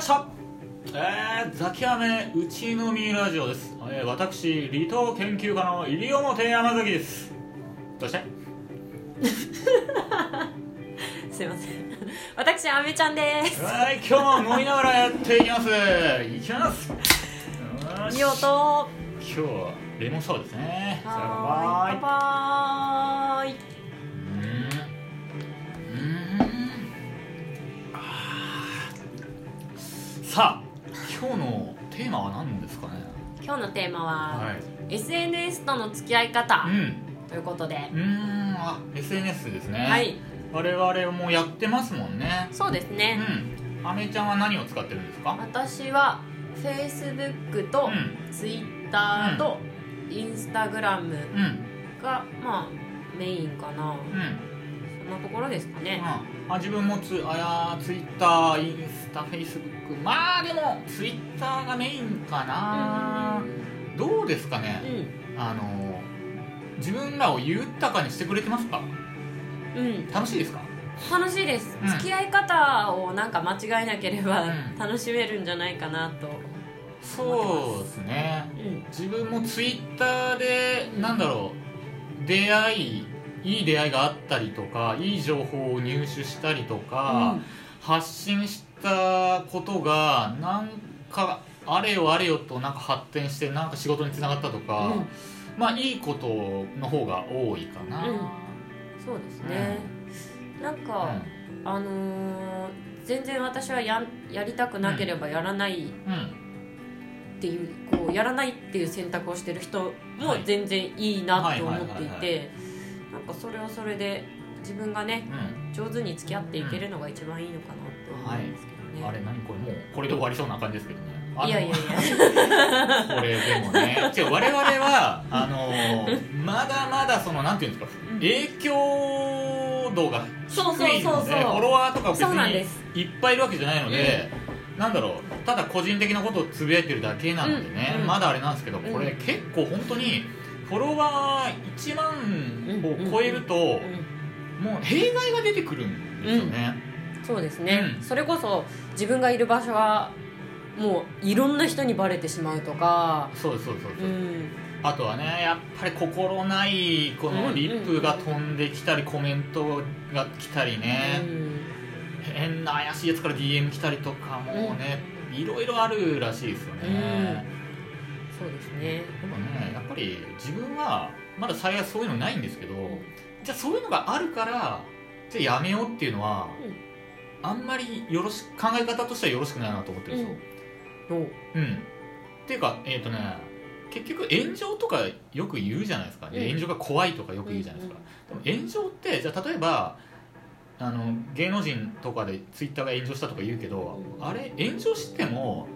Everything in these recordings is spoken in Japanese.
ました。えー、ザキヤメうちのみラジオです、えー、私離島研究家の西表山崎です。どうして？すいません。私あめちゃんです。はい今日も飲みながらやっていきます。いきます。いい音今日はレモンサワーですね。さはーいさあ今日のテーマは何ですかね？今日のテーマは、はい。SNS との付き合い方うん。ということで、うーんあ SNS ですね。はい。我々もやってますもんね。そうですね、うん。あめちゃんは何を使ってるんですか？私は Facebook とうん。Twitter と Instagram うん。が、まあメインかな、うんなところですかね、あ自分もつあやツイッターインスタフェイスブックまあでもツイッターがメインかな、どうですかね、うん。あの自分らを豊かにしてくれてますか？うん。楽しいですか？楽しいです、うん。付き合い方をなんか間違えなければうん。楽しめるんじゃないかなと、そうですね。うん。自分もツイッターでなんだろう出会いいい出会いがあったりとかいい情報を入手したりとか、発信したことがなんかあれよあれよとなんか発展してなんか仕事につながったとか、まあいいことの方が多いかな、うん。そうですね、なんか、あのー全然私はややりたくなければやらないっうん。うんていうこうやらないっていう選択をしてる人もはい。全然いいなと思っていてそれはそれで自分がねうん。上手に付き合っていけるのが一番いいのかなって思うんですけどね、あれ何これもうこれで終わりそうな感じですけどね。いやいやいや。これでもね。違う我々はあのまだまだそのなんていうんですかうん。影響度が低そうそういのそうそう。でフォロワーとか別にいっぱいいるわけじゃないので、なんだろうただ個人的なことをつぶやいてるだけなのでね、うんうん。まだあれなんですけどうん。これ結構本当にフォロワー1万を超えると、うんもう弊害が出てくるんですよね、そうですね、うん。それこそ自分がいる場所はもういろんな人にバレてしまうとか。そうそうそうです、うん。あとはねやっぱり心ないこのリップが飛んできたりコメントが来たりね、変な怪しいやつから DM 来たりとかもね、いろいろあるらしいですよね、そうですね。でもねやっぱり自分はまだ幸いそういうのないんですけど、じゃあそういうのがあるからじゃあやめようっていうのは、あんまりよろし考え方としてはよろしくないなと思ってるんですよ、おうん、っていうかえっ、とね結局炎上とかよく言うじゃないですか、でうん。炎上が怖いとかよく言うじゃないですか、でも炎上ってじゃあ例えばあの芸能人とかでツイッターが炎上したとか言うけど、うん。あれ炎上しても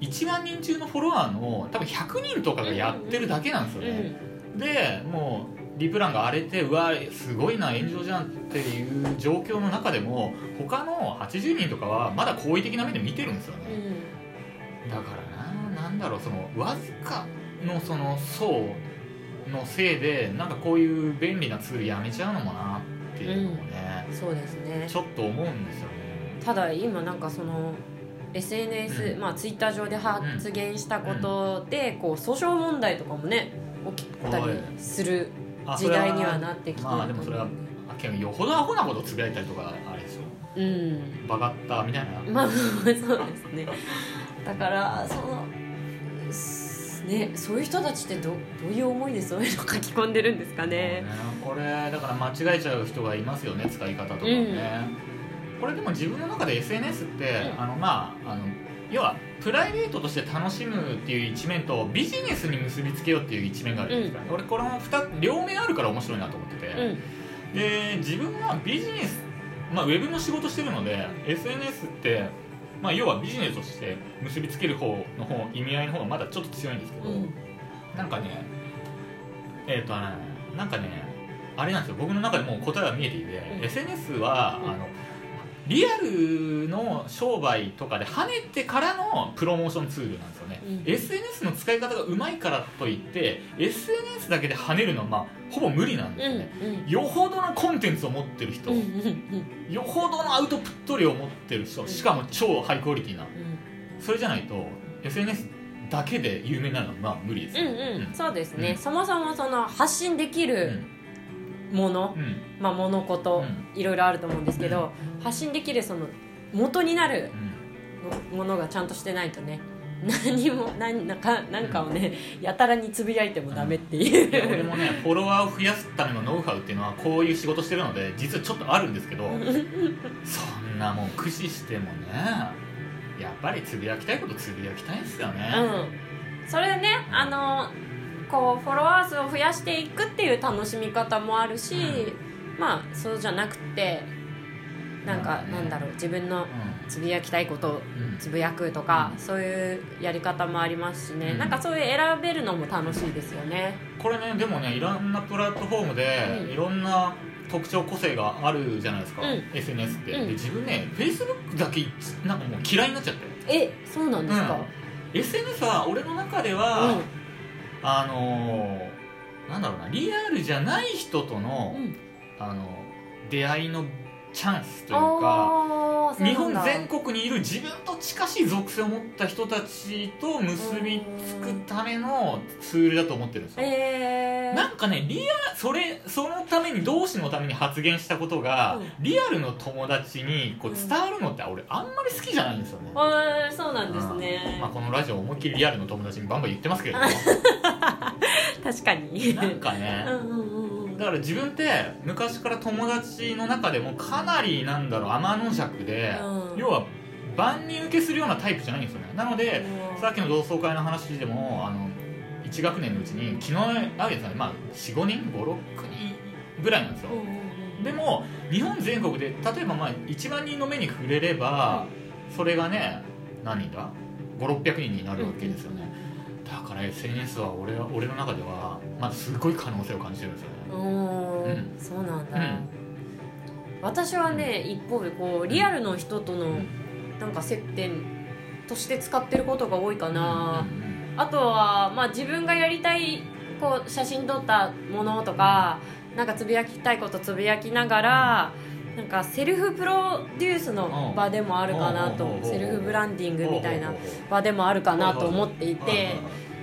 1万人中のフォロワーの多分100人とかがやってるだけなんですよね、でもうリプランが荒れてうわすごいな炎上じゃんっていう状況の中でも他の80人とかはまだ好意的な目で見てるんですよね、だからななんだろうそのわずかのその層のせいでなんかこういう便利なツールやめちゃうのもなっていうのもね、そうですね。ちょっと思うんですよね。ただ今なんかその SNS、うん。まあツイッター上で発言したことで、こう訴訟問題とかもね起きたりするあ時代にはなってきてるまあでもそれはよほどアホなことつぶやいたりとかあれですよ。うん。バカったみたいな、まあそうですね。だからそのすねそういう人たちってどどういう思いでそういうの書き込んでるんですかね。これだから間違えちゃう人がいますよね使い方とかね、これでも自分の中で SNS って、うん。あのまああの要はプライベートとして楽しむっていう一面とビジネスに結びつけようっていう一面があるじゃないですか、俺この2両面あるから面白いなと思ってて、うん。で自分はビジネス、まあ、ウェブの仕事してるので SNS って、まあ、要はビジネスとして結びつける方の方意味合いの方がまだちょっと強いんですけど、うん。なんかねえっ、とねなんかねあれなんですよ。僕の中でもう答えは見えていて、うん。SNS は、うん。あのリアルの商売とかで跳ねてからのプロモーションツールなんですよね、うん。SNS の使い方がうまいからといって SNS だけで跳ねるのは、まあ、ほぼ無理なんですよね、うんよほどのコンテンツを持ってる人、うんうんうん。よほどのアウトプット量を持ってる人しかも超ハイクオリティなうん。それじゃないと SNS だけで有名になるのはまあ無理ですよ、うんうん。そうですね、うん。そもそもその発信できうるんもの、うん。まあ物事、ういろいろあると思うんですけど、発信できるその元になるうん。ものがちゃんとしてないとね 何も何なんかなんかをねやたらにつぶやいてもダメっていう、いや俺もねフォロワーを増やすためのノウハウっていうのはこういう仕事してるので実はちょっとあるんですけど そんなもん駆使してもねやっぱりつぶやきたいことつぶやきたいんですよね、うん、それでねあのこうフォロワー数を増やしていくっていう楽しみ方もあるし、まあそうじゃなくてなんか、うん。なんだろう自分のつぶやきたいことをうん。うんつぶやくとか、そういうやり方もありますしね、うん。なんかそういう選べるのも楽しいですよね。これねでもねいろんなプラットフォームで、うん。いろんな特徴個性があるじゃないですか、うん。SNS って、うん。で自分ね Facebook だけなんかもう嫌いになっちゃって。えそうなんですか、SNS は俺の中では、あのーなんだろうなリアルじゃない人との、うん。うんあの出会いのチャンスというか日本全国にいる自分と近しい属性を持った人たちと結びつくためのツールだと思ってるんですよ、え。ー、なんかねリアそれそのために同志のために発言したことが、うん。リアルの友達にこう伝わるのって俺あんまり好きじゃないんですよね、あーそうなんですね。まあ、このラジオ思いっきりリアルの友達にバンバン言ってますけれども。確かに。なんかね。うんうんうんうんだから自分って昔から友達の中でもかなりなんだろう天の弱で、うん。要は万人受けするようなタイプじゃないんですよね。なのでうん。さっきの同窓会の話でもあの1学年のうちに昨日会うやつはね、まあ、45人？56人ぐらいなんですよ。うんでも日本全国で例えばまあ1万人の目に触れればそれがね何人だ？5600人になるわけですよねだから SNS は俺は俺の中ではまだすごい可能性を感じてるんですよね。うーん。うん。そうなんだ、うん。私はね一方でこうリアルの人とのうん。なんか接点として使ってることが多いかな、うん。うん。あとは、まあ、自分がやりたいこう写真撮ったものとかなんかつぶやきたいことつぶやきながら、なんかセルフプロデュースの場でもあるかなと、う。ん。セルフブランディングみたいな場でもあるかなと思っていて、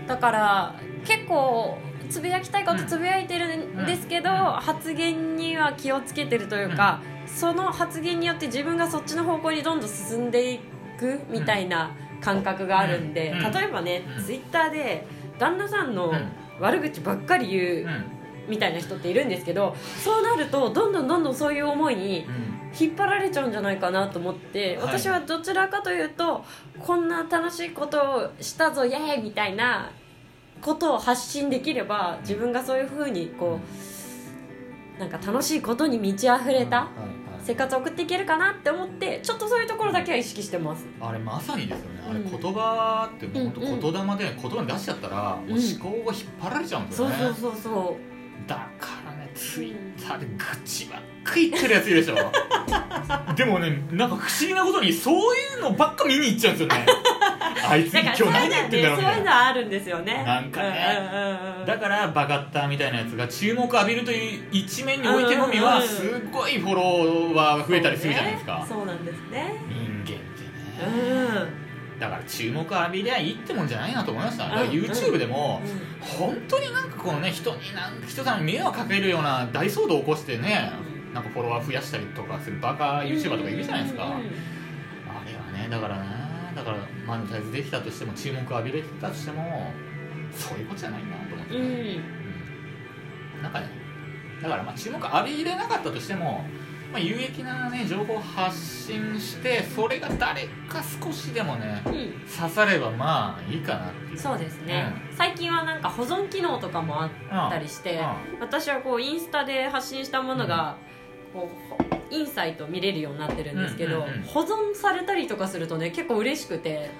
だから結構つぶやきたいことつぶやいてるんですけど、発言には気をつけてるというか、その発言によって自分がそっちの方向にどんどん進んでいくみたいな感覚があるんで、うん。例えばね、うんツイッターで旦那さんのうん。悪口ばっかり言ううんみたいな人っているんですけどそうなるとどんどんどんどんそういう思いにうん。引っ張られちゃうんじゃないかなと思って、はい。私はどちらかというとこんな楽しいことをしたぞイエーイみたいなことを発信できれば自分がそういうふうにこうなんか楽しいことに満ち溢れた生活を送っていけるかなって思ってちょっとそういうところだけは意識してます。あれまさにですよね。あれうん言葉って本当うんうん。言霊で言葉に出しちゃったらもう思考が引っ張られちゃうんですよね、そうそうそうそだからねツイッターで愚痴ばっかり言ってるやついるでしょ。でもねなんか不思議なことにそういうのばっか見に行っちゃうんですよね。あいつう今日何言ってんだろうみねそういうたいなのはあるんですよね。なんかね。うんうんうんうん。だからバカッターみたいなやつが注目浴びるという一面においてのみはすっごいフォロワーが増えたりするじゃないですか、そうなんですね。人間ってね、うんだから注目浴びりゃいいってもんじゃないなと思いました、だからうん YouTube でも、本当になんかこうね人になん人さんに迷惑かけるような大騒動を起こしてねなんかフォロワー増やしたりとかするバカ YouTuber とかいるじゃないですか、あれはねだからねだからマネタイズできたとしても注目浴びれてたとしてもそういうことじゃないなと思って、うん。うん。なんかねだからまあ注目浴びれなかったとしても、まあ、有益なね情報を発信してそれが誰か少しでもねうん。刺さればまあいいかなっていう。そうですね、最近はなんか保存機能とかもあったりして、私はこうインスタで発信したものが、こうインサイト見れるようになってるんですけど、うんうんうん。保存されたりとかするとね結構嬉しくて。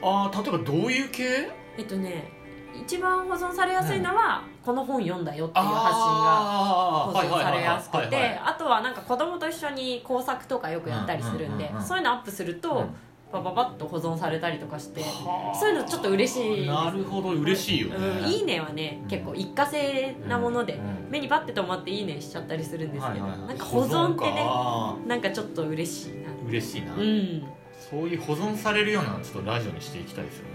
ああ例えばどういう系？えっとね一番保存されやすいのは、この本読んだよっていう発信があ保存されやすくてあとはなんか子供と一緒に工作とかよくやったりするんでそういうのアップすると、うん。パパパッと保存されたりとかしてはあ。そういうのちょっと嬉しいなるほど嬉しいよね、うん、いいねはね結構一過性なもので、うん目にパッて止まっていいねしちゃったりするんですけど、はいはいはい。なんか保存ってねか。なんかちょっと嬉しいな。嬉しいな、うん。そういう保存されるようなのちょっとラジオにしていきたいですよね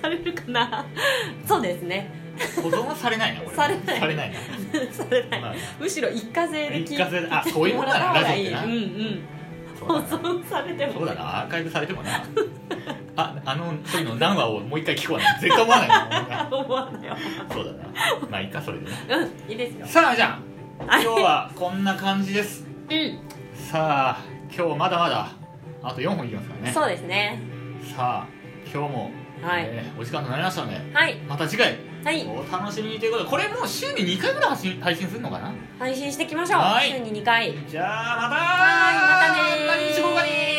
されるかな？そうですね。保存はされないなこれされない。されないな。されない。まあ。むしろ一過性で聞い一過性であそういうもんだな ラジオってな。うんうん。保存されても。そうだな。アーカイブされてもな。ああのそういうの何話をもう一回聞こうな絶対思わないな思わない。よそうだな。まあいいかそれでね。うんいいですよ。さあじゃあはい。今日はこんな感じです。うん。さあ今日まだまだあと4本いきますからね。そうですね。さあ今日も、はい。えーお時間となりましたのではい。また次回。はい。お楽しみにということでこれもう週に2回ぐらい配信配信するのかな？配信していきましょう。はい。週に2回。じゃあまたはいまたね